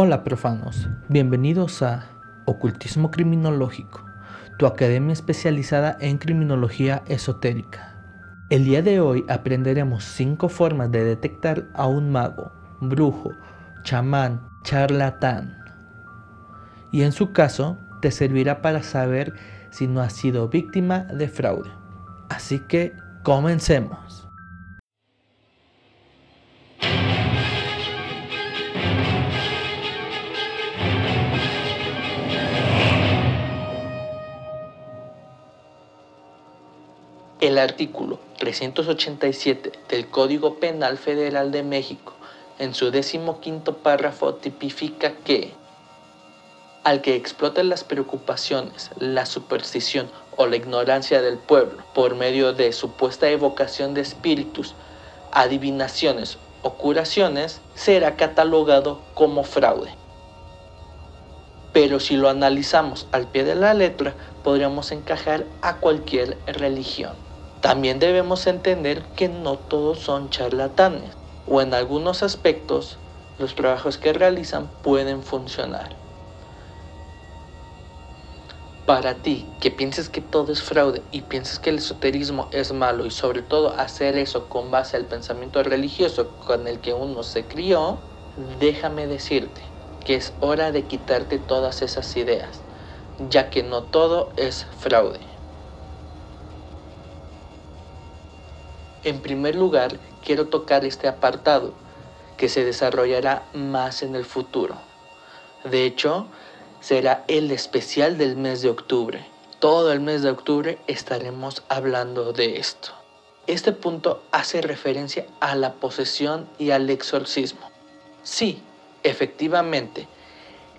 Hola profanos, bienvenidos a Ocultismo Criminológico, tu academia especializada en criminología esotérica. El día de hoy aprenderemos 5 formas de detectar a un mago, brujo, chamán, charlatán. Y en su caso, te servirá para saber si no has sido víctima de fraude. Así que comencemos. El artículo 387 del Código Penal Federal de México, en su decimoquinto párrafo, tipifica que al que explote las preocupaciones, la superstición o la ignorancia del pueblo por medio de supuesta evocación de espíritus, adivinaciones o curaciones, será catalogado como fraude. Pero si lo analizamos al pie de la letra, podríamos encajar a cualquier religión. También debemos entender que no todos son charlatanes, o en algunos aspectos los trabajos que realizan pueden funcionar. Para ti, que pienses que todo es fraude y pienses que el esoterismo es malo y sobre todo hacer eso con base al pensamiento religioso con el que uno se crió, déjame decirte que es hora de quitarte todas esas ideas, ya que no todo es fraude. En primer lugar, quiero tocar este apartado, que se desarrollará más en el futuro. De hecho, será el especial del mes de octubre. Todo el mes de octubre estaremos hablando de esto. Este punto hace referencia a la posesión y al exorcismo. Sí, efectivamente,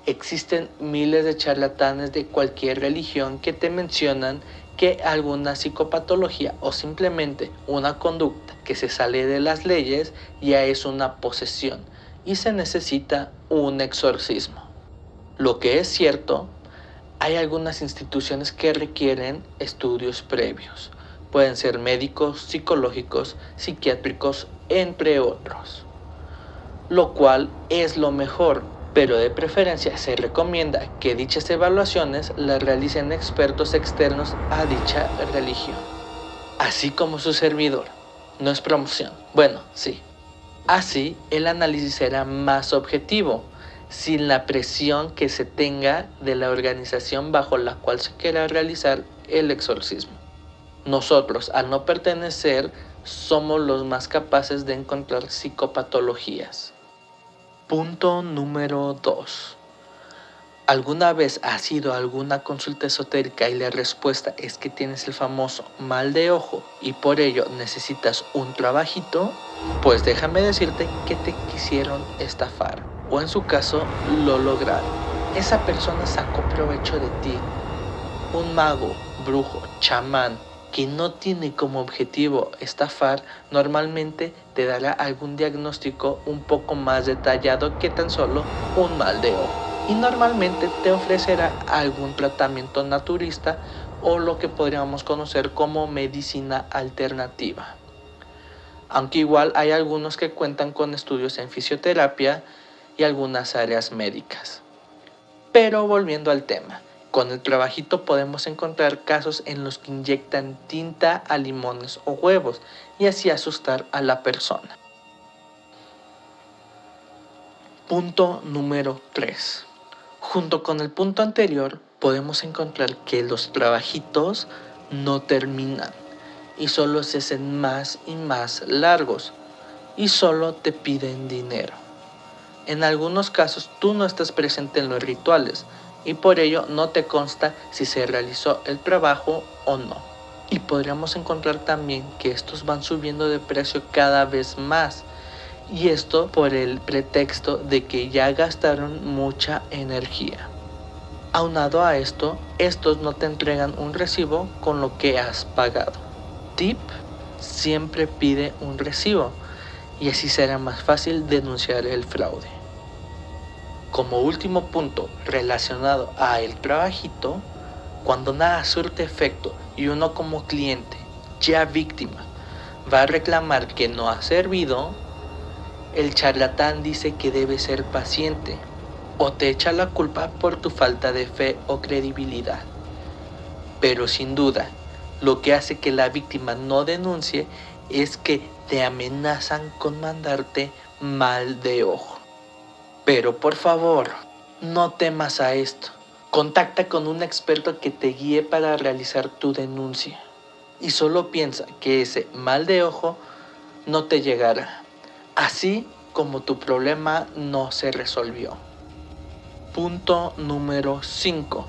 existen miles de charlatanes de cualquier religión que te mencionan que alguna psicopatología o simplemente una conducta que se sale de las leyes ya es una posesión y se necesita un exorcismo. Lo que es cierto, hay algunas instituciones que requieren estudios previos. Pueden ser médicos, psicológicos, psiquiátricos, entre otros. Lo cual es lo mejor pero de preferencia se recomienda que dichas evaluaciones las realicen expertos externos a dicha religión, así como su servidor. No es promoción. Bueno, sí. Así el análisis será más objetivo, sin la presión que se tenga de la organización bajo la cual se quiera realizar el exorcismo. Nosotros, al no pertenecer, somos los más capaces de encontrar psicopatologías. Punto número 2. ¿Alguna vez has ido a alguna consulta esotérica y la respuesta es que tienes el famoso mal de ojo y por ello necesitas un trabajito? Pues déjame decirte que te quisieron estafar o en su caso lo lograron. Esa persona sacó provecho de ti. Un mago, brujo, chamán, que no tiene como objetivo estafar, normalmente te dará algún diagnóstico un poco más detallado que tan solo un mal de ojo. Y normalmente te ofrecerá algún tratamiento naturista o lo que podríamos conocer como medicina alternativa. Aunque igual hay algunos que cuentan con estudios en fisioterapia y algunas áreas médicas. Pero volviendo al tema, con el trabajito podemos encontrar casos en los que inyectan tinta a limones o huevos y así asustar a la persona. Punto número 3. Junto con el punto anterior podemos encontrar que los trabajitos no terminan y solo se hacen más y más largos y solo te piden dinero. En algunos casos tú no estás presente en los rituales, y por ello no te consta si se realizó el trabajo o no. Y podríamos encontrar también que estos van subiendo de precio cada vez más. Y esto por el pretexto de que ya gastaron mucha energía. Aunado a esto, estos no te entregan un recibo con lo que has pagado. Tip, siempre pide un recibo y así será más fácil denunciar el fraude. Como último punto relacionado a el trabajito, cuando nada surte efecto y uno como cliente, ya víctima, va a reclamar que no ha servido, el charlatán dice que debe ser paciente, o te echa la culpa por tu falta de fe o credibilidad. Pero sin duda, lo que hace que la víctima no denuncie es que te amenazan con mandarte mal de ojo. Pero por favor, no temas a esto. Contacta con un experto que te guíe para realizar tu denuncia. Y solo piensa que ese mal de ojo no te llegará. Así como tu problema no se resolvió. Punto número 5.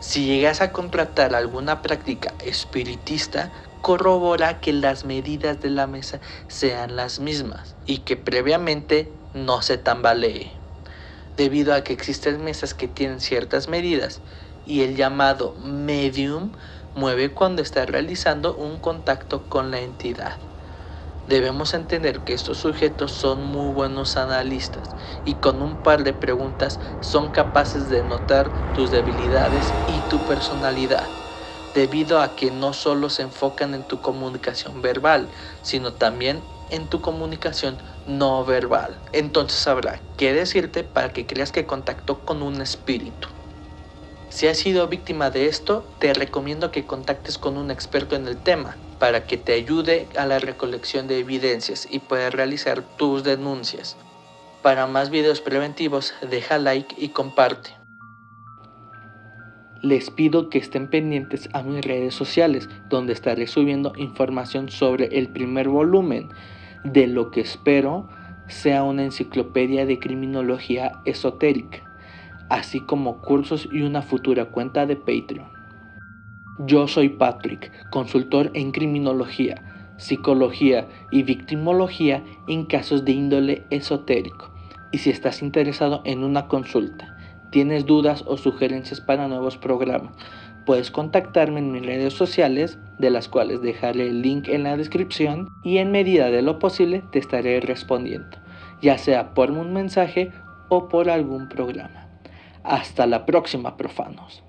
Si llegas a contratar alguna práctica espiritista, corrobora que las medidas de la mesa sean las mismas y que previamente no se tambalee. Debido a que existen mesas que tienen ciertas medidas y el llamado medium mueve cuando está realizando un contacto con la entidad. Debemos entender que estos sujetos son muy buenos analistas y con un par de preguntas son capaces de notar tus debilidades y tu personalidad, debido a que no solo se enfocan en tu comunicación verbal, sino también en tu comunicación no verbal. Entonces habrá que decirte para que creas que contactó con un espíritu. Si has sido víctima de esto, te recomiendo que contactes con un experto en el tema para que te ayude a la recolección de evidencias y puedas realizar tus denuncias. Para más videos preventivos, deja like y comparte. Les pido que estén pendientes a mis redes sociales, donde estaré subiendo información sobre el primer volumen de lo que espero sea una enciclopedia de criminología esotérica así como cursos y una futura cuenta de Patreon. Yo soy Patrick, consultor en criminología, psicología y victimología en casos de índole esotérico. Y si estás interesado en una consulta, tienes dudas o sugerencias para nuevos programas, puedes contactarme en mis redes sociales, de las cuales dejaré el link en la descripción y en medida de lo posible te estaré respondiendo, ya sea por un mensaje o por algún programa. Hasta la próxima, profanos.